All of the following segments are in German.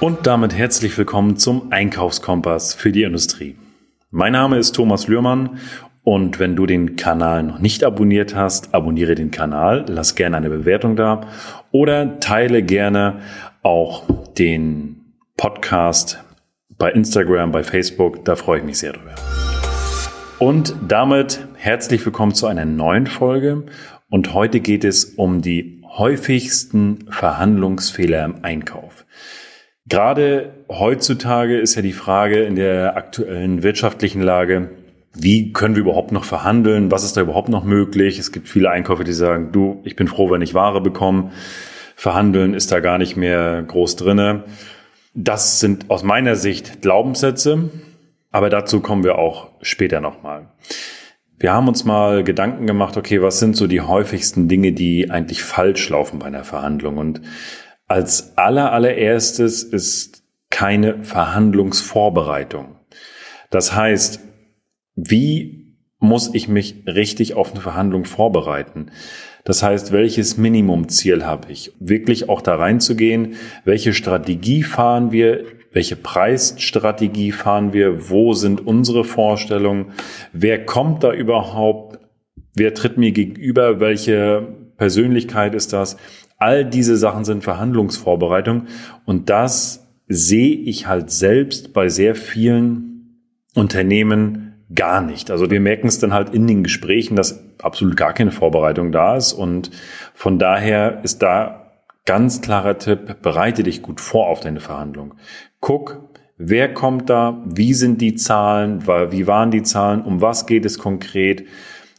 Und damit herzlich willkommen zum Einkaufskompass für die Industrie. Mein Name ist Thomas Lührmann und wenn du den Kanal noch nicht abonniert hast, abonniere den Kanal, lass gerne eine Bewertung da oder teile gerne auch den Podcast bei Instagram, bei Facebook, da freue ich mich sehr drüber. Und damit herzlich willkommen zu einer neuen Folge und heute geht es um die häufigsten Verhandlungsfehler im Einkauf. Gerade heutzutage ist ja die Frage in der aktuellen wirtschaftlichen Lage, wie können wir überhaupt noch verhandeln? Was ist da überhaupt noch möglich? Es gibt viele Einkäufer, die sagen, du, ich bin froh, wenn ich Ware bekomme. Verhandeln ist da gar nicht mehr groß drinne. Das sind aus meiner Sicht Glaubenssätze, aber dazu kommen wir auch später nochmal. Wir haben uns mal Gedanken gemacht, okay, was sind so die häufigsten Dinge, die eigentlich falsch laufen bei einer Verhandlung? Und als aller allererstes ist keine Verhandlungsvorbereitung. Das heißt, wie muss ich mich richtig auf eine Verhandlung vorbereiten? Das heißt, welches Minimumziel habe ich? Wirklich auch da reinzugehen, welche Strategie fahren wir, welche Preisstrategie fahren wir, wo sind unsere Vorstellungen, wer kommt da überhaupt, wer tritt mir gegenüber, welche Persönlichkeit ist das? All diese Sachen sind Verhandlungsvorbereitung und das sehe ich halt selbst bei sehr vielen Unternehmen gar nicht. Also wir merken es dann halt in den Gesprächen, dass absolut gar keine Vorbereitung da ist und von daher ist da ganz klarer Tipp, bereite dich gut vor auf deine Verhandlung. Guck, wer kommt da, wie sind die Zahlen, wie waren die Zahlen, um was geht es konkret,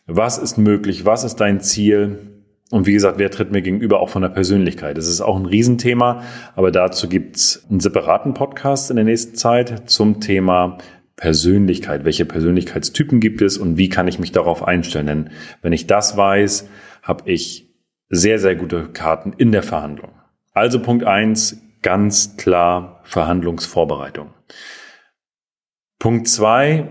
was ist möglich, was ist dein Ziel, und wie gesagt, wer tritt mir gegenüber auch von der Persönlichkeit? Das ist auch ein Riesenthema, aber dazu gibt's einen separaten Podcast in der nächsten Zeit zum Thema Persönlichkeit. Welche Persönlichkeitstypen gibt es und wie kann ich mich darauf einstellen? Denn wenn ich das weiß, habe ich sehr, sehr gute Karten in der Verhandlung. Also Punkt eins, ganz klar Verhandlungsvorbereitung. Punkt zwei,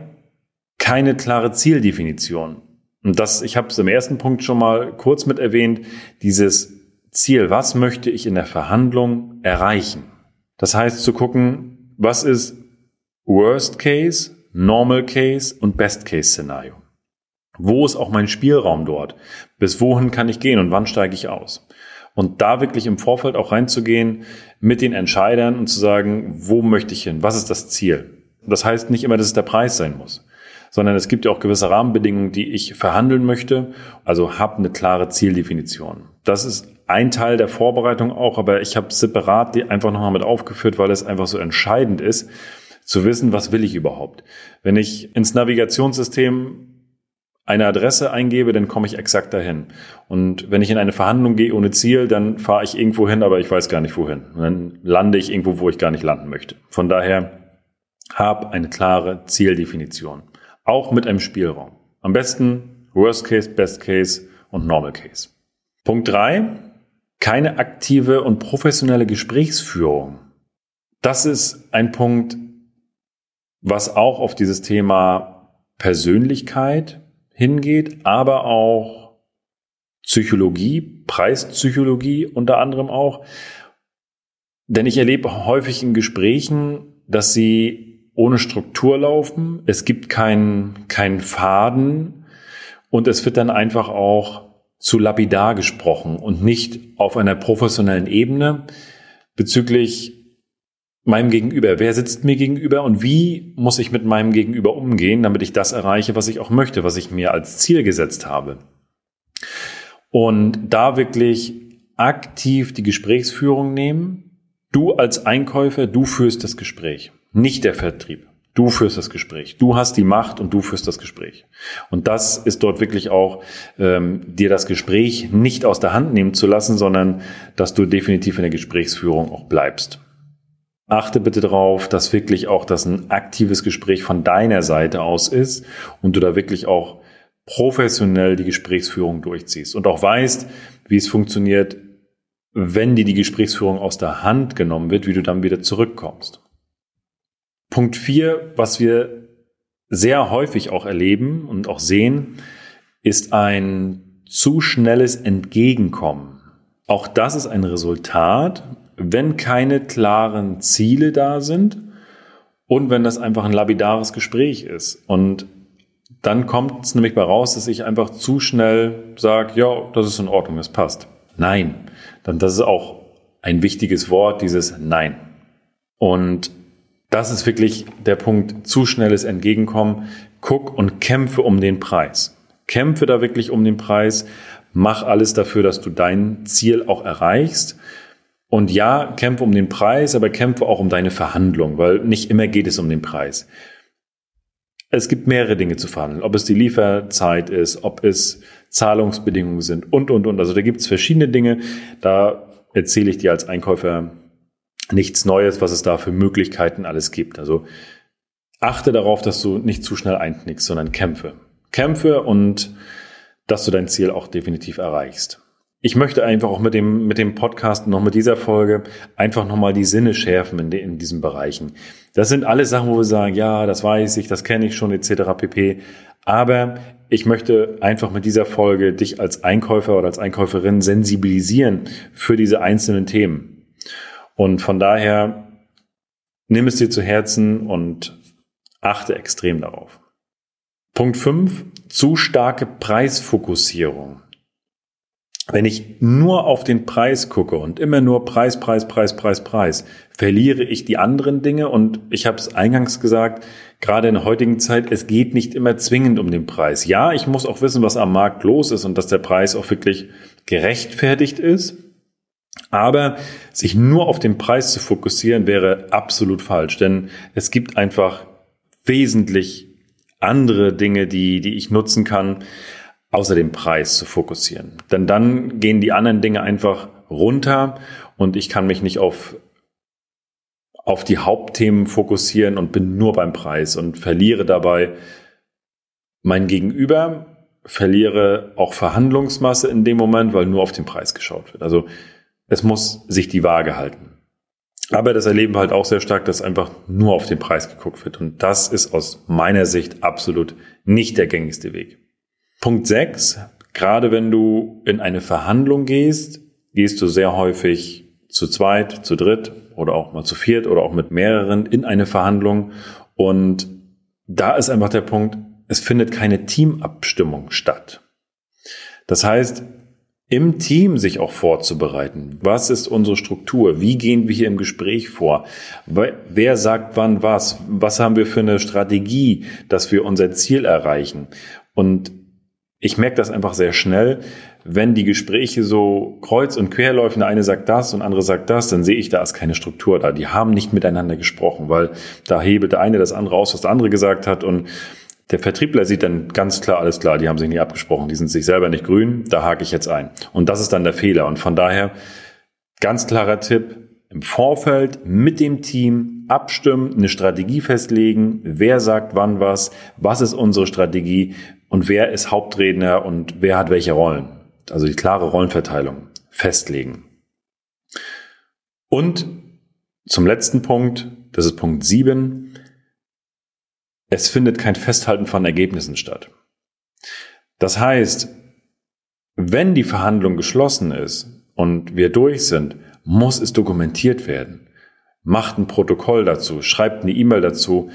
keine klare Zieldefinition. Und das, ich habe es im ersten Punkt schon mal kurz mit erwähnt, dieses Ziel, was möchte ich in der Verhandlung erreichen? Das heißt zu gucken, was ist Worst Case, Normal Case und Best Case Szenario? Wo ist auch mein Spielraum dort? Bis wohin kann ich gehen und wann steige ich aus? Und da wirklich im Vorfeld auch reinzugehen mit den Entscheidern und zu sagen, wo möchte ich hin? Was ist das Ziel? Das heißt nicht immer, dass es der Preis sein muss sondern es gibt ja auch gewisse Rahmenbedingungen, die ich verhandeln möchte. Also habe eine klare Zieldefinition. Das ist ein Teil der Vorbereitung auch, aber ich habe separat die einfach nochmal mit aufgeführt, weil es einfach so entscheidend ist, zu wissen, was will ich überhaupt. Wenn ich ins Navigationssystem eine Adresse eingebe, dann komme ich exakt dahin. Und wenn ich in eine Verhandlung gehe ohne Ziel, dann fahre ich irgendwo hin, aber ich weiß gar nicht wohin. Und dann lande ich irgendwo, wo ich gar nicht landen möchte. Von daher habe eine klare Zieldefinition. Auch mit einem Spielraum. Am besten Worst Case, Best Case und Normal Case. Punkt drei: Keine aktive und professionelle Gesprächsführung. Das ist ein Punkt, was auch auf dieses Thema Persönlichkeit hingeht, aber auch Psychologie, Preispsychologie unter anderem auch. Denn ich erlebe häufig in Gesprächen, dass sie ohne Struktur laufen. Es gibt keinen keinen Faden und es wird dann einfach auch zu lapidar gesprochen und nicht auf einer professionellen Ebene bezüglich meinem Gegenüber. Wer sitzt mir gegenüber und wie muss ich mit meinem Gegenüber umgehen, damit ich das erreiche, was ich auch möchte, was ich mir als Ziel gesetzt habe. Und da wirklich aktiv die Gesprächsführung nehmen. Du als Einkäufer, du führst das Gespräch nicht der Vertrieb. Du führst das Gespräch. Du hast die Macht und du führst das Gespräch. Und das ist dort wirklich auch, ähm, dir das Gespräch nicht aus der Hand nehmen zu lassen, sondern dass du definitiv in der Gesprächsführung auch bleibst. Achte bitte darauf, dass wirklich auch das ein aktives Gespräch von deiner Seite aus ist und du da wirklich auch professionell die Gesprächsführung durchziehst und auch weißt, wie es funktioniert, wenn dir die Gesprächsführung aus der Hand genommen wird, wie du dann wieder zurückkommst. Punkt vier, was wir sehr häufig auch erleben und auch sehen, ist ein zu schnelles Entgegenkommen. Auch das ist ein Resultat wenn keine klaren Ziele da sind und wenn das einfach ein labidares Gespräch ist. Und dann kommt es nämlich bei raus, dass ich einfach zu schnell sage, ja, das ist in Ordnung, das passt. Nein, dann das ist auch ein wichtiges Wort, dieses Nein. Und das ist wirklich der Punkt, zu schnelles Entgegenkommen. Guck und kämpfe um den Preis. Kämpfe da wirklich um den Preis. Mach alles dafür, dass du dein Ziel auch erreichst. Und ja, kämpfe um den Preis, aber kämpfe auch um deine Verhandlung, weil nicht immer geht es um den Preis. Es gibt mehrere Dinge zu verhandeln, ob es die Lieferzeit ist, ob es Zahlungsbedingungen sind und, und, und. Also da gibt es verschiedene Dinge. Da erzähle ich dir als Einkäufer nichts Neues, was es da für Möglichkeiten alles gibt. Also achte darauf, dass du nicht zu schnell einknickst, sondern kämpfe. Kämpfe und dass du dein Ziel auch definitiv erreichst. Ich möchte einfach auch mit dem, mit dem Podcast noch mit dieser Folge einfach nochmal die Sinne schärfen in, de, in diesen Bereichen. Das sind alle Sachen, wo wir sagen, ja, das weiß ich, das kenne ich schon, etc. pp. Aber ich möchte einfach mit dieser Folge dich als Einkäufer oder als Einkäuferin sensibilisieren für diese einzelnen Themen. Und von daher nimm es dir zu Herzen und achte extrem darauf. Punkt 5. Zu starke Preisfokussierung. Wenn ich nur auf den Preis gucke und immer nur Preis, Preis, Preis, Preis, Preis, verliere ich die anderen Dinge. Und ich habe es eingangs gesagt, gerade in der heutigen Zeit, es geht nicht immer zwingend um den Preis. Ja, ich muss auch wissen, was am Markt los ist und dass der Preis auch wirklich gerechtfertigt ist. Aber sich nur auf den Preis zu fokussieren, wäre absolut falsch, denn es gibt einfach wesentlich andere Dinge, die, die ich nutzen kann, außer dem Preis zu fokussieren. Denn dann gehen die anderen Dinge einfach runter und ich kann mich nicht auf, auf die Hauptthemen fokussieren und bin nur beim Preis und verliere dabei mein Gegenüber, verliere auch Verhandlungsmasse in dem Moment, weil nur auf den Preis geschaut wird. Also es muss sich die Waage halten. Aber das erleben wir halt auch sehr stark, dass einfach nur auf den Preis geguckt wird. Und das ist aus meiner Sicht absolut nicht der gängigste Weg. Punkt 6. Gerade wenn du in eine Verhandlung gehst, gehst du sehr häufig zu zweit, zu dritt oder auch mal zu viert oder auch mit mehreren in eine Verhandlung. Und da ist einfach der Punkt, es findet keine Teamabstimmung statt. Das heißt, im Team sich auch vorzubereiten. Was ist unsere Struktur? Wie gehen wir hier im Gespräch vor? Wer sagt wann was? Was haben wir für eine Strategie, dass wir unser Ziel erreichen? Und ich merke das einfach sehr schnell, wenn die Gespräche so kreuz und quer laufen, der eine sagt das und andere sagt das, dann sehe ich, da ist keine Struktur da. Die haben nicht miteinander gesprochen, weil da hebelt der eine das andere aus, was der andere gesagt hat und der Vertriebler sieht dann ganz klar, alles klar, die haben sich nicht abgesprochen, die sind sich selber nicht grün, da hake ich jetzt ein. Und das ist dann der Fehler. Und von daher ganz klarer Tipp, im Vorfeld mit dem Team abstimmen, eine Strategie festlegen, wer sagt wann was, was ist unsere Strategie und wer ist Hauptredner und wer hat welche Rollen. Also die klare Rollenverteilung festlegen. Und zum letzten Punkt, das ist Punkt 7, es findet kein Festhalten von Ergebnissen statt. Das heißt, wenn die Verhandlung geschlossen ist und wir durch sind, muss es dokumentiert werden. Macht ein Protokoll dazu, schreibt eine E-Mail dazu,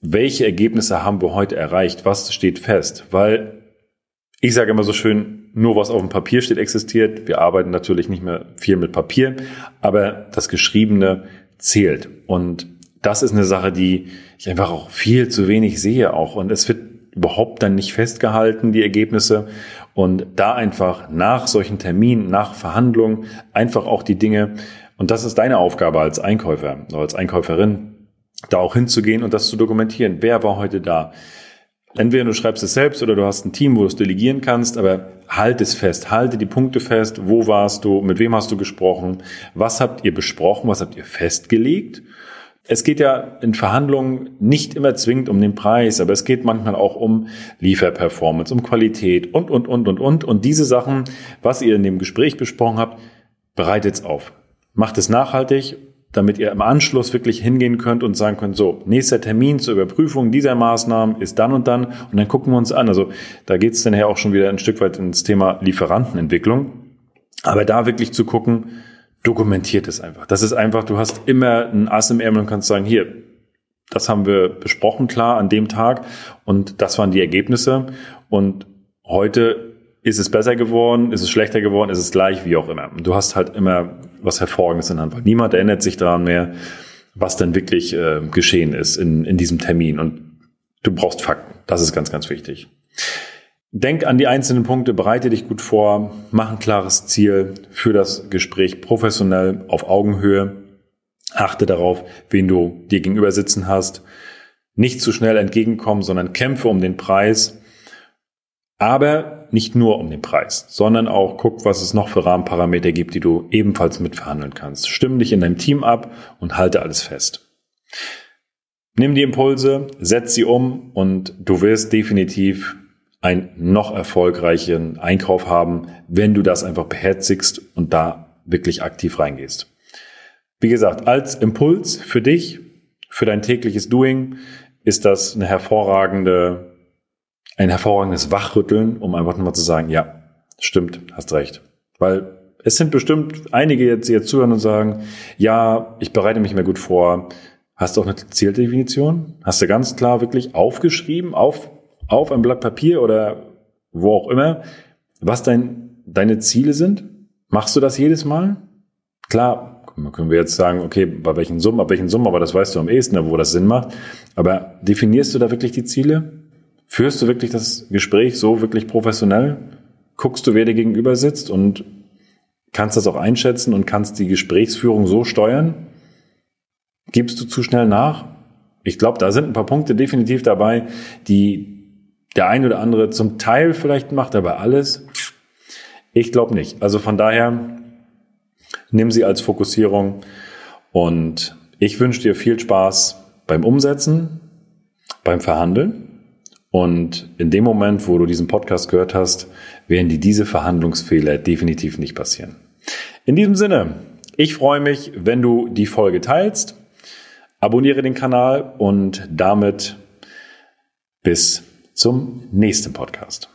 welche Ergebnisse haben wir heute erreicht, was steht fest, weil ich sage immer so schön, nur was auf dem Papier steht, existiert. Wir arbeiten natürlich nicht mehr viel mit Papier, aber das Geschriebene zählt. Und das ist eine Sache, die ich einfach auch viel zu wenig sehe auch. Und es wird überhaupt dann nicht festgehalten, die Ergebnisse. Und da einfach nach solchen Terminen, nach Verhandlungen, einfach auch die Dinge, und das ist deine Aufgabe als Einkäufer als Einkäuferin, da auch hinzugehen und das zu dokumentieren. Wer war heute da? Entweder du schreibst es selbst oder du hast ein Team, wo du es delegieren kannst, aber halt es fest, halte die Punkte fest. Wo warst du? Mit wem hast du gesprochen? Was habt ihr besprochen? Was habt ihr festgelegt? Es geht ja in Verhandlungen nicht immer zwingend um den Preis, aber es geht manchmal auch um Lieferperformance, um Qualität und, und, und, und, und. Und diese Sachen, was ihr in dem Gespräch besprochen habt, bereitet es auf. Macht es nachhaltig, damit ihr im Anschluss wirklich hingehen könnt und sagen könnt, so, nächster Termin zur Überprüfung dieser Maßnahmen ist dann und dann und dann gucken wir uns an. Also da geht es dann ja auch schon wieder ein Stück weit ins Thema Lieferantenentwicklung. Aber da wirklich zu gucken, dokumentiert es einfach. Das ist einfach, du hast immer ein Ass im Ärmel und kannst sagen, hier, das haben wir besprochen, klar, an dem Tag. Und das waren die Ergebnisse. Und heute ist es besser geworden, ist es schlechter geworden, ist es gleich, wie auch immer. Du hast halt immer was Hervorragendes in der Hand, niemand erinnert sich daran mehr, was denn wirklich äh, geschehen ist in, in diesem Termin. Und du brauchst Fakten. Das ist ganz, ganz wichtig. Denk an die einzelnen Punkte, bereite dich gut vor, mach ein klares Ziel für das Gespräch professionell auf Augenhöhe Achte darauf, wen du dir gegenüber sitzen hast. Nicht zu schnell entgegenkommen, sondern kämpfe um den Preis. Aber nicht nur um den Preis, sondern auch guck, was es noch für Rahmenparameter gibt, die du ebenfalls mitverhandeln kannst. Stimm dich in deinem Team ab und halte alles fest. Nimm die Impulse, setz sie um und du wirst definitiv einen noch erfolgreichen Einkauf haben, wenn du das einfach beherzigst und da wirklich aktiv reingehst. Wie gesagt, als Impuls für dich, für dein tägliches Doing, ist das eine hervorragende, ein hervorragendes Wachrütteln, um einfach nochmal zu sagen, ja, stimmt, hast recht. Weil es sind bestimmt einige jetzt, die jetzt zuhören und sagen, ja, ich bereite mich mehr gut vor. Hast du auch eine Zieldefinition? Hast du ganz klar wirklich aufgeschrieben, auf, auf ein Blatt Papier oder wo auch immer, was dein, deine Ziele sind? Machst du das jedes Mal? Klar, können wir jetzt sagen, okay, bei welchen Summen, bei welchen Summen, aber das weißt du am ehesten, wo das Sinn macht. Aber definierst du da wirklich die Ziele? Führst du wirklich das Gespräch so wirklich professionell? Guckst du, wer dir gegenüber sitzt und kannst das auch einschätzen und kannst die Gesprächsführung so steuern? Gibst du zu schnell nach? Ich glaube, da sind ein paar Punkte definitiv dabei, die der ein oder andere zum Teil vielleicht macht, aber alles, ich glaube nicht. Also von daher, Nimm sie als Fokussierung und ich wünsche dir viel Spaß beim Umsetzen, beim Verhandeln. Und in dem Moment, wo du diesen Podcast gehört hast, werden dir diese Verhandlungsfehler definitiv nicht passieren. In diesem Sinne, ich freue mich, wenn du die Folge teilst. Abonniere den Kanal und damit bis zum nächsten Podcast.